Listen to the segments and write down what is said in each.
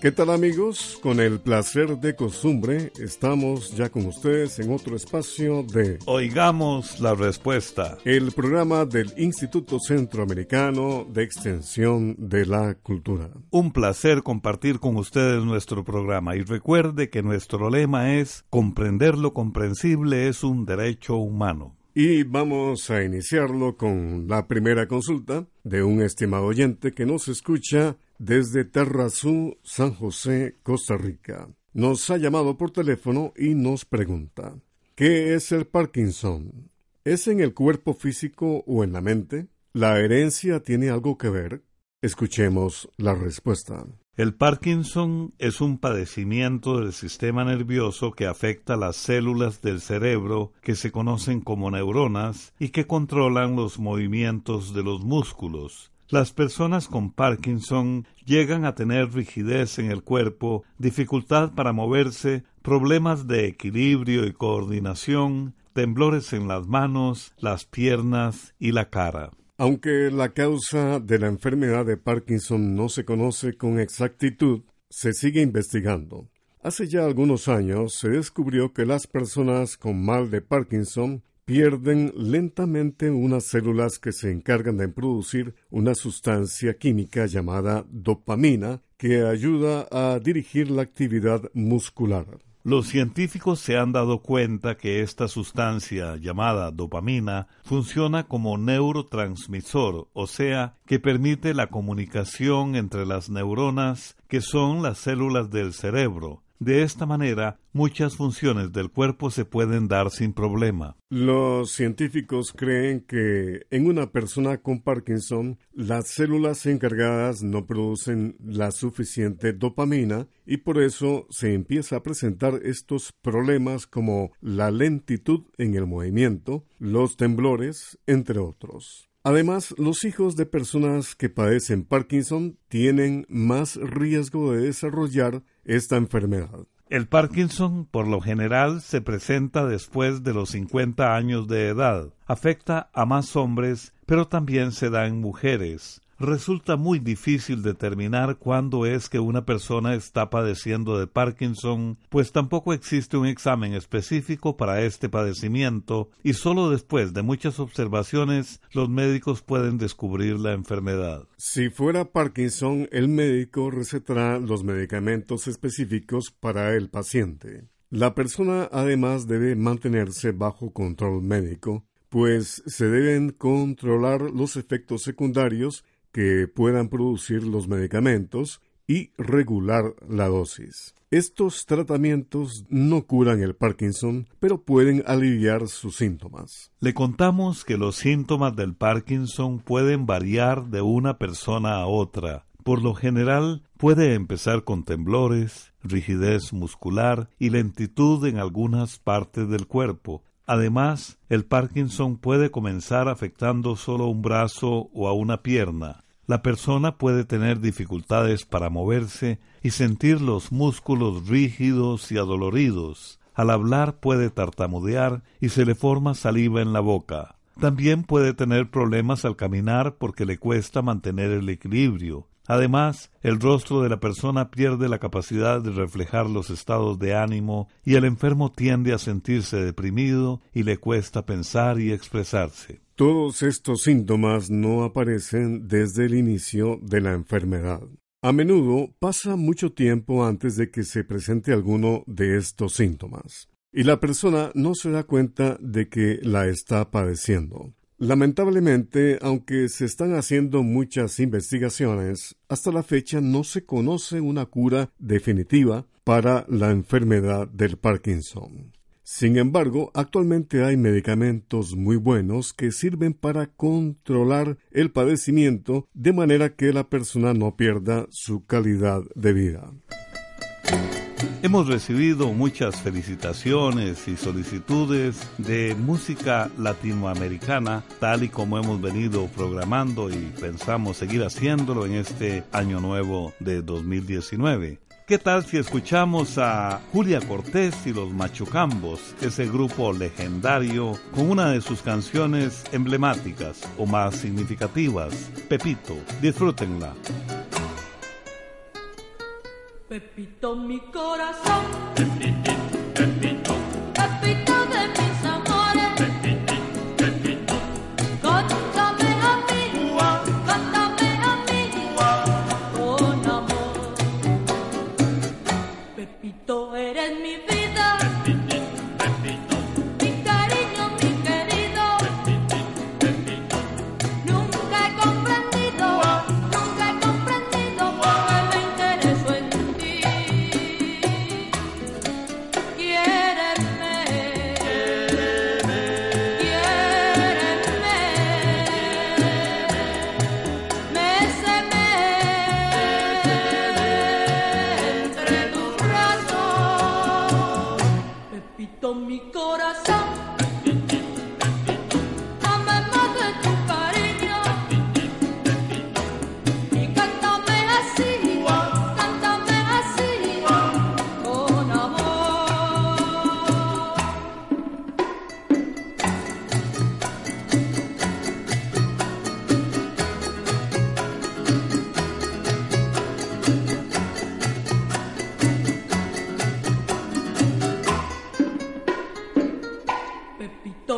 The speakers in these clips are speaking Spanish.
¿Qué tal amigos? Con el placer de costumbre, estamos ya con ustedes en otro espacio de Oigamos la Respuesta, el programa del Instituto Centroamericano de Extensión de la Cultura. Un placer compartir con ustedes nuestro programa y recuerde que nuestro lema es Comprender lo comprensible es un derecho humano. Y vamos a iniciarlo con la primera consulta de un estimado oyente que nos escucha desde Terrazú, San José, Costa Rica. Nos ha llamado por teléfono y nos pregunta, ¿qué es el Parkinson? ¿Es en el cuerpo físico o en la mente? ¿La herencia tiene algo que ver? Escuchemos la respuesta. El Parkinson es un padecimiento del sistema nervioso que afecta las células del cerebro que se conocen como neuronas y que controlan los movimientos de los músculos. Las personas con Parkinson llegan a tener rigidez en el cuerpo, dificultad para moverse, problemas de equilibrio y coordinación, temblores en las manos, las piernas y la cara. Aunque la causa de la enfermedad de Parkinson no se conoce con exactitud, se sigue investigando. Hace ya algunos años se descubrió que las personas con mal de Parkinson pierden lentamente unas células que se encargan de producir una sustancia química llamada dopamina que ayuda a dirigir la actividad muscular. Los científicos se han dado cuenta que esta sustancia llamada dopamina funciona como neurotransmisor, o sea, que permite la comunicación entre las neuronas, que son las células del cerebro, de esta manera, muchas funciones del cuerpo se pueden dar sin problema. Los científicos creen que en una persona con Parkinson, las células encargadas no producen la suficiente dopamina y por eso se empieza a presentar estos problemas como la lentitud en el movimiento, los temblores, entre otros. Además, los hijos de personas que padecen Parkinson tienen más riesgo de desarrollar esta enfermedad. El Parkinson, por lo general, se presenta después de los 50 años de edad. Afecta a más hombres, pero también se da en mujeres resulta muy difícil determinar cuándo es que una persona está padeciendo de Parkinson, pues tampoco existe un examen específico para este padecimiento y solo después de muchas observaciones los médicos pueden descubrir la enfermedad. Si fuera Parkinson, el médico recetará los medicamentos específicos para el paciente. La persona además debe mantenerse bajo control médico, pues se deben controlar los efectos secundarios que puedan producir los medicamentos y regular la dosis. Estos tratamientos no curan el Parkinson, pero pueden aliviar sus síntomas. Le contamos que los síntomas del Parkinson pueden variar de una persona a otra. Por lo general, puede empezar con temblores, rigidez muscular y lentitud en algunas partes del cuerpo, Además, el Parkinson puede comenzar afectando solo un brazo o a una pierna. La persona puede tener dificultades para moverse y sentir los músculos rígidos y adoloridos. Al hablar puede tartamudear y se le forma saliva en la boca. También puede tener problemas al caminar porque le cuesta mantener el equilibrio. Además, el rostro de la persona pierde la capacidad de reflejar los estados de ánimo y el enfermo tiende a sentirse deprimido y le cuesta pensar y expresarse. Todos estos síntomas no aparecen desde el inicio de la enfermedad. A menudo pasa mucho tiempo antes de que se presente alguno de estos síntomas, y la persona no se da cuenta de que la está padeciendo. Lamentablemente, aunque se están haciendo muchas investigaciones, hasta la fecha no se conoce una cura definitiva para la enfermedad del Parkinson. Sin embargo, actualmente hay medicamentos muy buenos que sirven para controlar el padecimiento de manera que la persona no pierda su calidad de vida. Hemos recibido muchas felicitaciones y solicitudes de música latinoamericana, tal y como hemos venido programando y pensamos seguir haciéndolo en este año nuevo de 2019. ¿Qué tal si escuchamos a Julia Cortés y los Machucambos, ese grupo legendario, con una de sus canciones emblemáticas o más significativas, Pepito? Disfrútenla. Pepito mi corazón.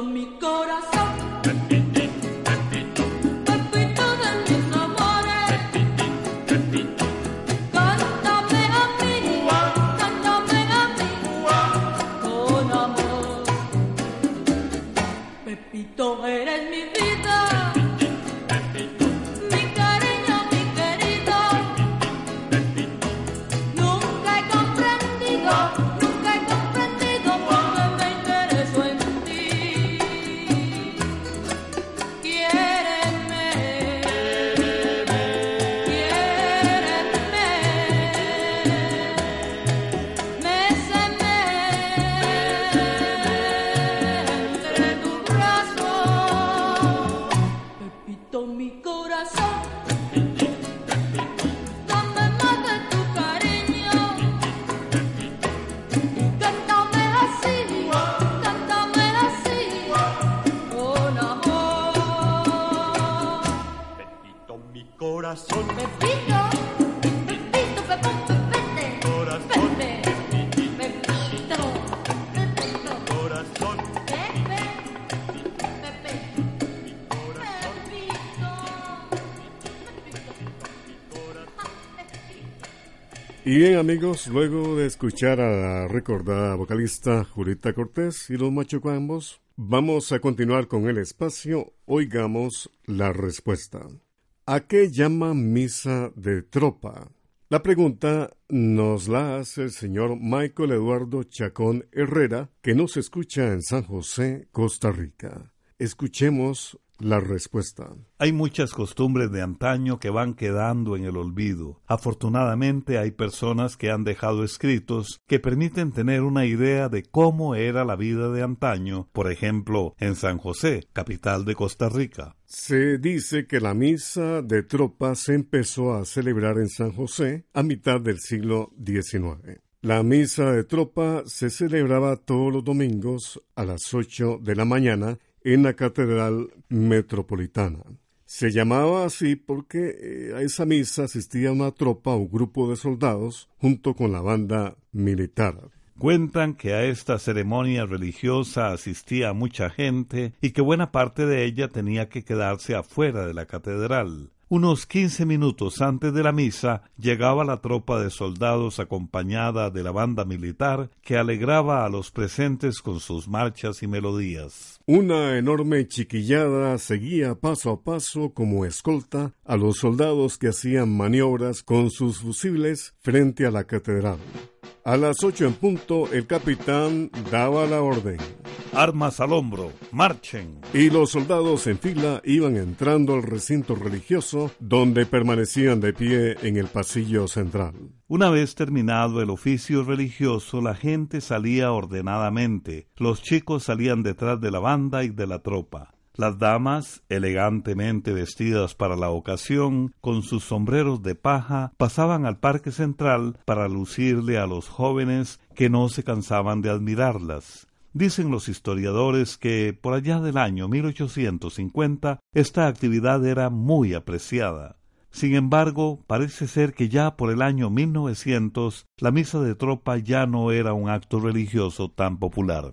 Mi corazón. Bien amigos, luego de escuchar a la recordada vocalista Julita Cortés y los machucambos, vamos a continuar con el espacio Oigamos la respuesta. ¿A qué llaman misa de tropa? La pregunta nos la hace el señor Michael Eduardo Chacón Herrera, que nos escucha en San José, Costa Rica. Escuchemos la respuesta. Hay muchas costumbres de antaño que van quedando en el olvido. Afortunadamente hay personas que han dejado escritos que permiten tener una idea de cómo era la vida de antaño, por ejemplo, en San José, capital de Costa Rica. Se dice que la misa de tropa se empezó a celebrar en San José a mitad del siglo XIX. La misa de tropa se celebraba todos los domingos a las 8 de la mañana en la Catedral Metropolitana. Se llamaba así porque eh, a esa misa asistía una tropa o grupo de soldados junto con la banda militar. Cuentan que a esta ceremonia religiosa asistía mucha gente y que buena parte de ella tenía que quedarse afuera de la catedral. Unos quince minutos antes de la misa llegaba la tropa de soldados acompañada de la banda militar que alegraba a los presentes con sus marchas y melodías. Una enorme chiquillada seguía paso a paso como escolta a los soldados que hacían maniobras con sus fusibles frente a la catedral. A las ocho en punto el capitán daba la orden. Armas al hombro, marchen. Y los soldados en fila iban entrando al recinto religioso donde permanecían de pie en el pasillo central. Una vez terminado el oficio religioso, la gente salía ordenadamente. Los chicos salían detrás de la banda y de la tropa. Las damas, elegantemente vestidas para la ocasión, con sus sombreros de paja, pasaban al parque central para lucirle a los jóvenes que no se cansaban de admirarlas. Dicen los historiadores que por allá del año 1850 esta actividad era muy apreciada. Sin embargo, parece ser que ya por el año 1900 la misa de tropa ya no era un acto religioso tan popular.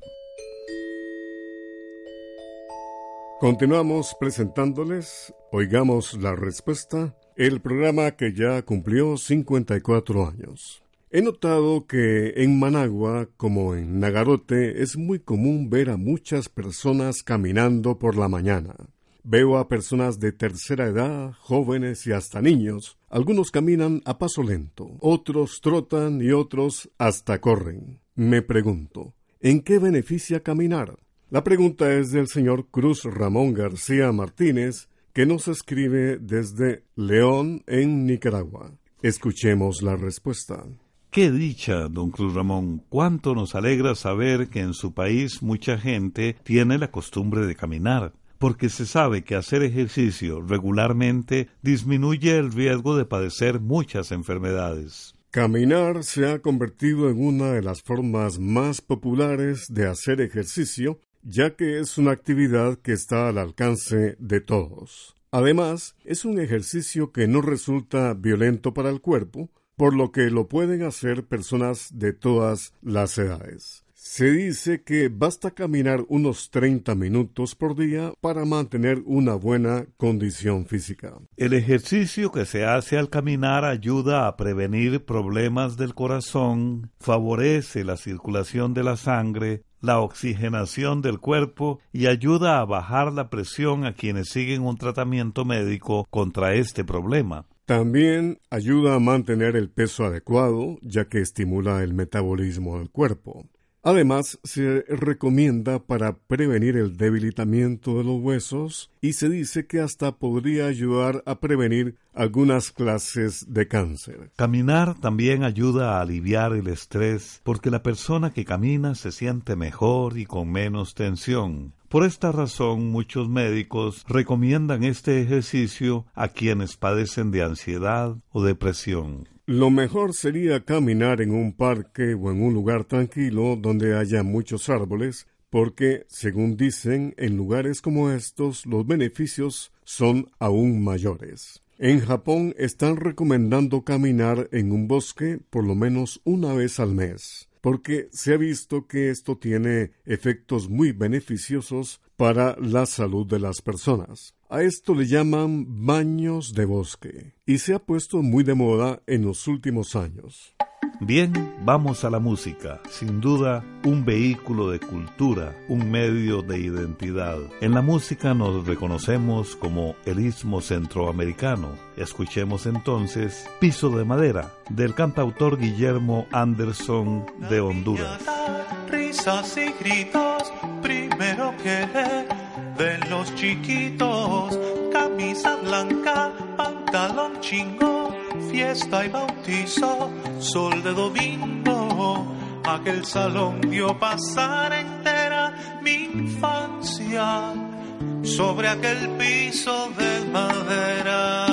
Continuamos presentándoles, oigamos la respuesta, el programa que ya cumplió 54 años. He notado que en Managua, como en Nagarote, es muy común ver a muchas personas caminando por la mañana. Veo a personas de tercera edad, jóvenes y hasta niños. Algunos caminan a paso lento, otros trotan y otros hasta corren. Me pregunto, ¿en qué beneficia caminar? La pregunta es del señor Cruz Ramón García Martínez, que nos escribe desde León, en Nicaragua. Escuchemos la respuesta. Qué dicha, don Cruz Ramón. Cuánto nos alegra saber que en su país mucha gente tiene la costumbre de caminar, porque se sabe que hacer ejercicio regularmente disminuye el riesgo de padecer muchas enfermedades. Caminar se ha convertido en una de las formas más populares de hacer ejercicio ya que es una actividad que está al alcance de todos. Además, es un ejercicio que no resulta violento para el cuerpo, por lo que lo pueden hacer personas de todas las edades. Se dice que basta caminar unos 30 minutos por día para mantener una buena condición física. El ejercicio que se hace al caminar ayuda a prevenir problemas del corazón, favorece la circulación de la sangre, la oxigenación del cuerpo y ayuda a bajar la presión a quienes siguen un tratamiento médico contra este problema. También ayuda a mantener el peso adecuado, ya que estimula el metabolismo del cuerpo. Además, se recomienda para prevenir el debilitamiento de los huesos y se dice que hasta podría ayudar a prevenir algunas clases de cáncer. Caminar también ayuda a aliviar el estrés porque la persona que camina se siente mejor y con menos tensión. Por esta razón muchos médicos recomiendan este ejercicio a quienes padecen de ansiedad o depresión. Lo mejor sería caminar en un parque o en un lugar tranquilo donde haya muchos árboles, porque, según dicen, en lugares como estos los beneficios son aún mayores. En Japón están recomendando caminar en un bosque por lo menos una vez al mes, porque se ha visto que esto tiene efectos muy beneficiosos para la salud de las personas. A esto le llaman baños de bosque y se ha puesto muy de moda en los últimos años. Bien, vamos a la música. Sin duda, un vehículo de cultura, un medio de identidad. En la música nos reconocemos como el istmo centroamericano. Escuchemos entonces Piso de Madera, del cantautor Guillermo Anderson de Honduras. Risas y gritos, primero que de los chiquitos, camisa blanca, pantalón chingo, fiesta y bautizo, sol de domingo, aquel salón vio pasar entera mi infancia sobre aquel piso de madera.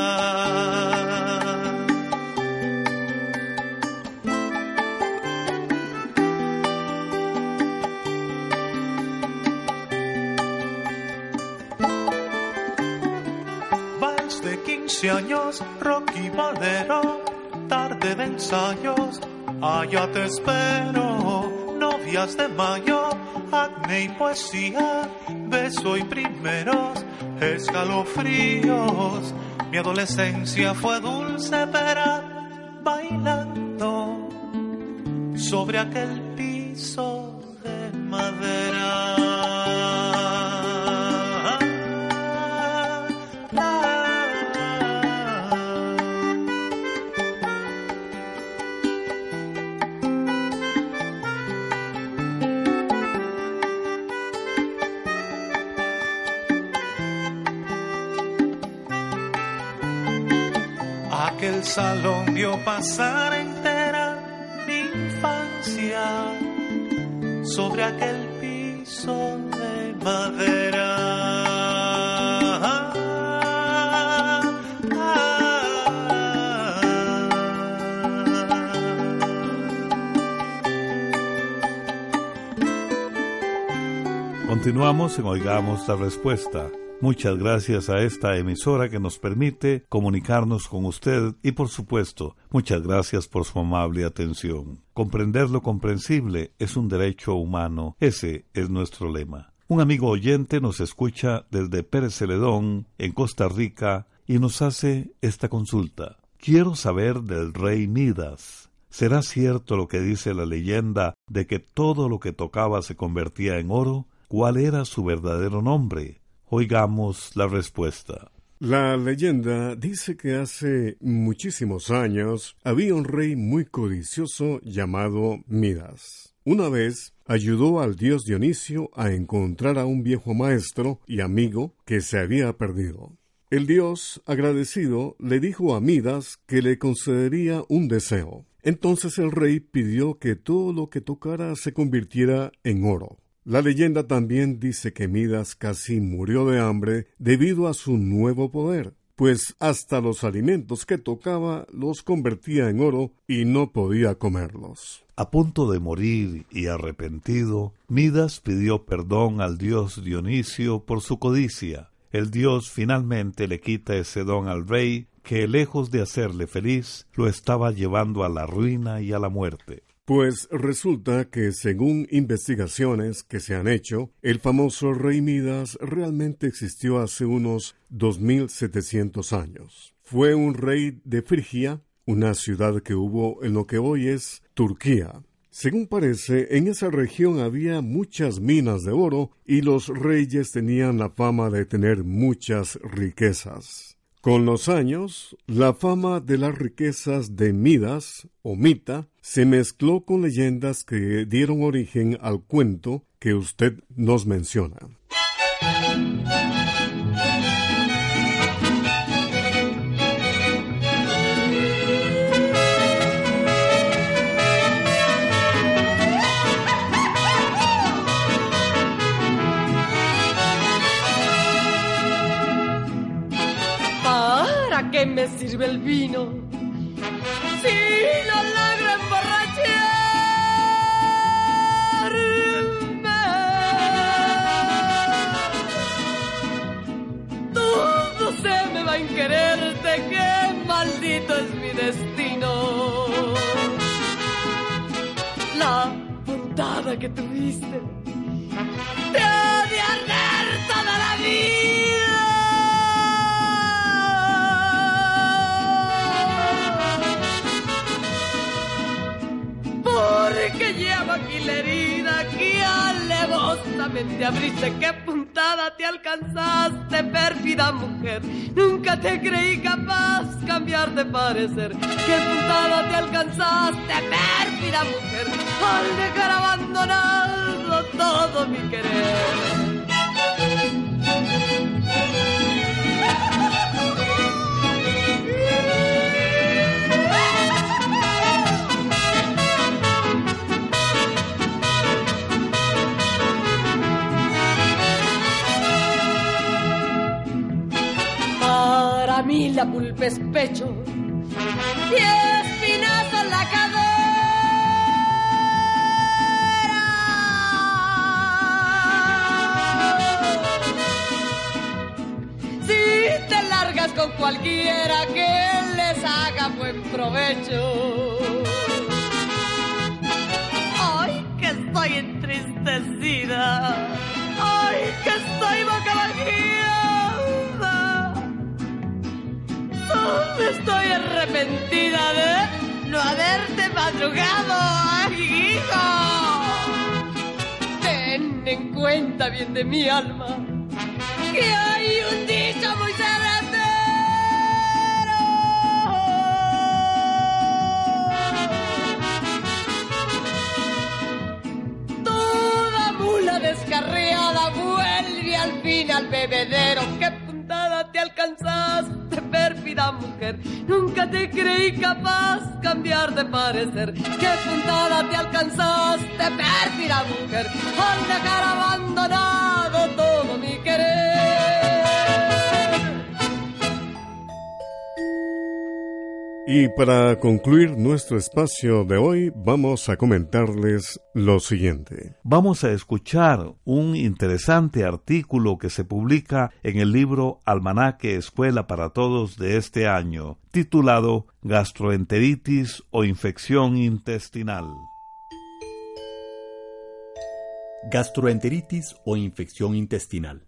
Quince años, Rocky Valero, tarde de ensayos, allá te espero, novias de mayo, acné y poesía, beso y primeros escalofríos. Mi adolescencia fue dulce pera, bailando sobre aquel piso salón vio pasar entera mi infancia sobre aquel piso de madera. Continuamos en Oigamos la Respuesta. Muchas gracias a esta emisora que nos permite comunicarnos con usted y por supuesto, muchas gracias por su amable atención. Comprender lo comprensible es un derecho humano, ese es nuestro lema. Un amigo oyente nos escucha desde Pérez Celedón, en Costa Rica, y nos hace esta consulta. Quiero saber del rey Midas. ¿Será cierto lo que dice la leyenda de que todo lo que tocaba se convertía en oro? ¿Cuál era su verdadero nombre? Oigamos la respuesta. La leyenda dice que hace muchísimos años había un rey muy codicioso llamado Midas. Una vez ayudó al dios Dionisio a encontrar a un viejo maestro y amigo que se había perdido. El dios, agradecido, le dijo a Midas que le concedería un deseo. Entonces el rey pidió que todo lo que tocara se convirtiera en oro. La leyenda también dice que Midas casi murió de hambre debido a su nuevo poder, pues hasta los alimentos que tocaba los convertía en oro y no podía comerlos. A punto de morir y arrepentido, Midas pidió perdón al dios Dionisio por su codicia. El dios finalmente le quita ese don al rey que, lejos de hacerle feliz, lo estaba llevando a la ruina y a la muerte. Pues resulta que según investigaciones que se han hecho, el famoso rey Midas realmente existió hace unos 2700 años. Fue un rey de Frigia, una ciudad que hubo en lo que hoy es Turquía. Según parece, en esa región había muchas minas de oro y los reyes tenían la fama de tener muchas riquezas. Con los años, la fama de las riquezas de Midas o Mita se mezcló con leyendas que dieron origen al cuento que usted nos menciona. ¿Para qué me sirve el vino? Quererte, qué maldito es mi destino. La puntada que tuviste te ha de arder toda la vida. Porque llevo aquí la herida que alevosamente abriste. Qué puntada te alcanzaste, pérfida mujer. Nunca te creí capaz cambiar de parecer. Qué puntada te alcanzaste, pérfida mujer. Al dejar abandonado todo mi querer. Para mí la pulpa es pecho y espinazo en la cadera. Si te largas con cualquiera que les haga buen provecho. Ay, que estoy entristecida. Ay, que estoy boca Estoy arrepentida de no haberte madrugado, hijo. Ten en cuenta bien de mi alma que hay un dicho muy certero. Toda mula descarriada vuelve al fin al bebedero. ¡Qué puntada te alcanzaste, mujer! Nunca te creí capaz cambiar de parecer. ¡Qué puntada te alcanzaste, pérfida mujer! Al dejar abandonado Y para concluir nuestro espacio de hoy, vamos a comentarles lo siguiente. Vamos a escuchar un interesante artículo que se publica en el libro Almanaque Escuela para Todos de este año, titulado Gastroenteritis o infección intestinal. Gastroenteritis o infección intestinal.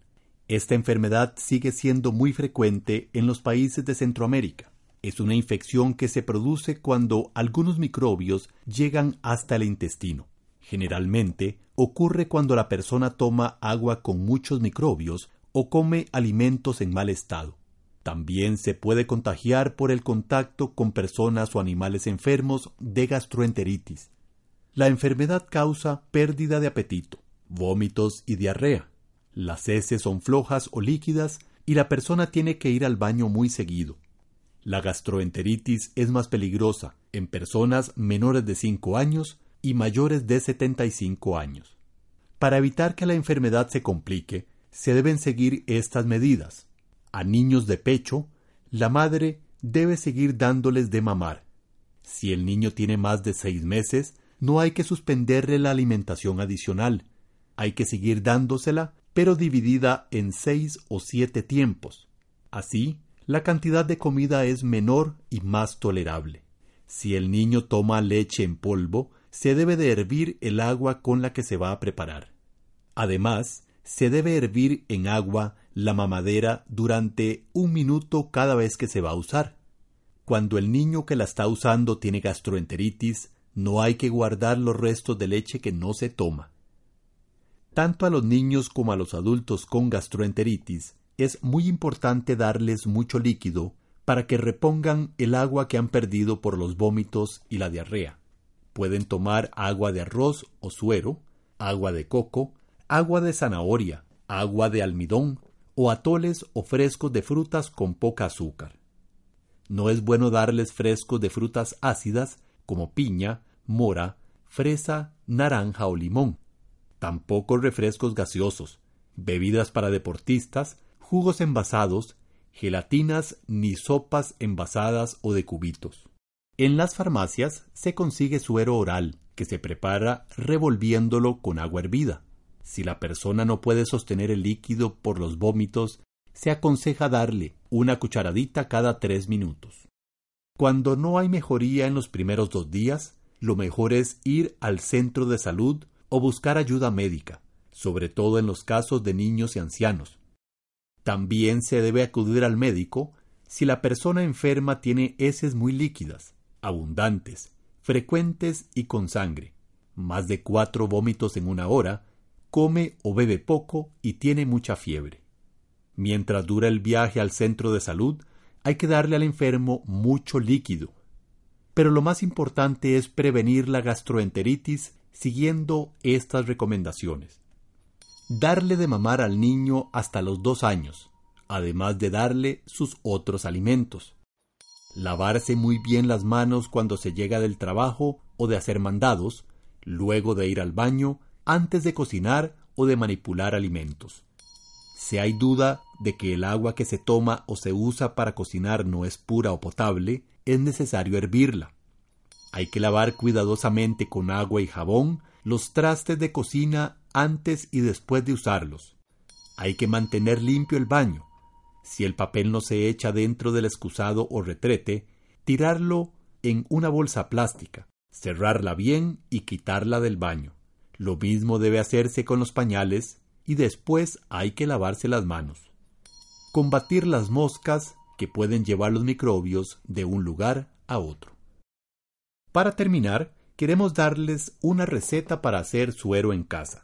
Esta enfermedad sigue siendo muy frecuente en los países de Centroamérica. Es una infección que se produce cuando algunos microbios llegan hasta el intestino. Generalmente ocurre cuando la persona toma agua con muchos microbios o come alimentos en mal estado. También se puede contagiar por el contacto con personas o animales enfermos de gastroenteritis. La enfermedad causa pérdida de apetito, vómitos y diarrea. Las heces son flojas o líquidas y la persona tiene que ir al baño muy seguido. La gastroenteritis es más peligrosa en personas menores de 5 años y mayores de 75 años. Para evitar que la enfermedad se complique, se deben seguir estas medidas. A niños de pecho, la madre debe seguir dándoles de mamar. Si el niño tiene más de seis meses, no hay que suspenderle la alimentación adicional. Hay que seguir dándosela, pero dividida en seis o siete tiempos. Así, la cantidad de comida es menor y más tolerable. Si el niño toma leche en polvo, se debe de hervir el agua con la que se va a preparar. Además, se debe hervir en agua la mamadera durante un minuto cada vez que se va a usar. Cuando el niño que la está usando tiene gastroenteritis, no hay que guardar los restos de leche que no se toma. Tanto a los niños como a los adultos con gastroenteritis es muy importante darles mucho líquido para que repongan el agua que han perdido por los vómitos y la diarrea. Pueden tomar agua de arroz o suero, agua de coco, agua de zanahoria, agua de almidón o atoles o frescos de frutas con poca azúcar. No es bueno darles frescos de frutas ácidas como piña, mora, fresa, naranja o limón. Tampoco refrescos gaseosos, bebidas para deportistas, jugos envasados, gelatinas ni sopas envasadas o de cubitos. En las farmacias se consigue suero oral, que se prepara revolviéndolo con agua hervida. Si la persona no puede sostener el líquido por los vómitos, se aconseja darle una cucharadita cada tres minutos. Cuando no hay mejoría en los primeros dos días, lo mejor es ir al centro de salud o buscar ayuda médica, sobre todo en los casos de niños y ancianos. También se debe acudir al médico si la persona enferma tiene heces muy líquidas, abundantes, frecuentes y con sangre, más de cuatro vómitos en una hora, come o bebe poco y tiene mucha fiebre. Mientras dura el viaje al centro de salud, hay que darle al enfermo mucho líquido. Pero lo más importante es prevenir la gastroenteritis siguiendo estas recomendaciones. Darle de mamar al niño hasta los dos años, además de darle sus otros alimentos. Lavarse muy bien las manos cuando se llega del trabajo o de hacer mandados, luego de ir al baño, antes de cocinar o de manipular alimentos. Si hay duda de que el agua que se toma o se usa para cocinar no es pura o potable, es necesario hervirla. Hay que lavar cuidadosamente con agua y jabón los trastes de cocina antes y después de usarlos. Hay que mantener limpio el baño. Si el papel no se echa dentro del excusado o retrete, tirarlo en una bolsa plástica, cerrarla bien y quitarla del baño. Lo mismo debe hacerse con los pañales y después hay que lavarse las manos. Combatir las moscas que pueden llevar los microbios de un lugar a otro. Para terminar, queremos darles una receta para hacer suero en casa.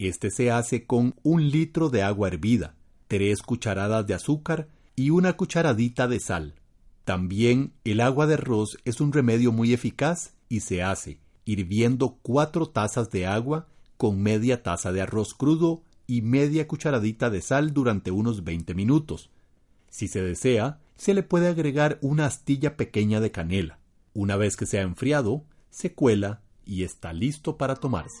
Este se hace con un litro de agua hervida, tres cucharadas de azúcar y una cucharadita de sal. También el agua de arroz es un remedio muy eficaz y se hace hirviendo cuatro tazas de agua con media taza de arroz crudo y media cucharadita de sal durante unos 20 minutos. Si se desea, se le puede agregar una astilla pequeña de canela. Una vez que se ha enfriado, se cuela y está listo para tomarse.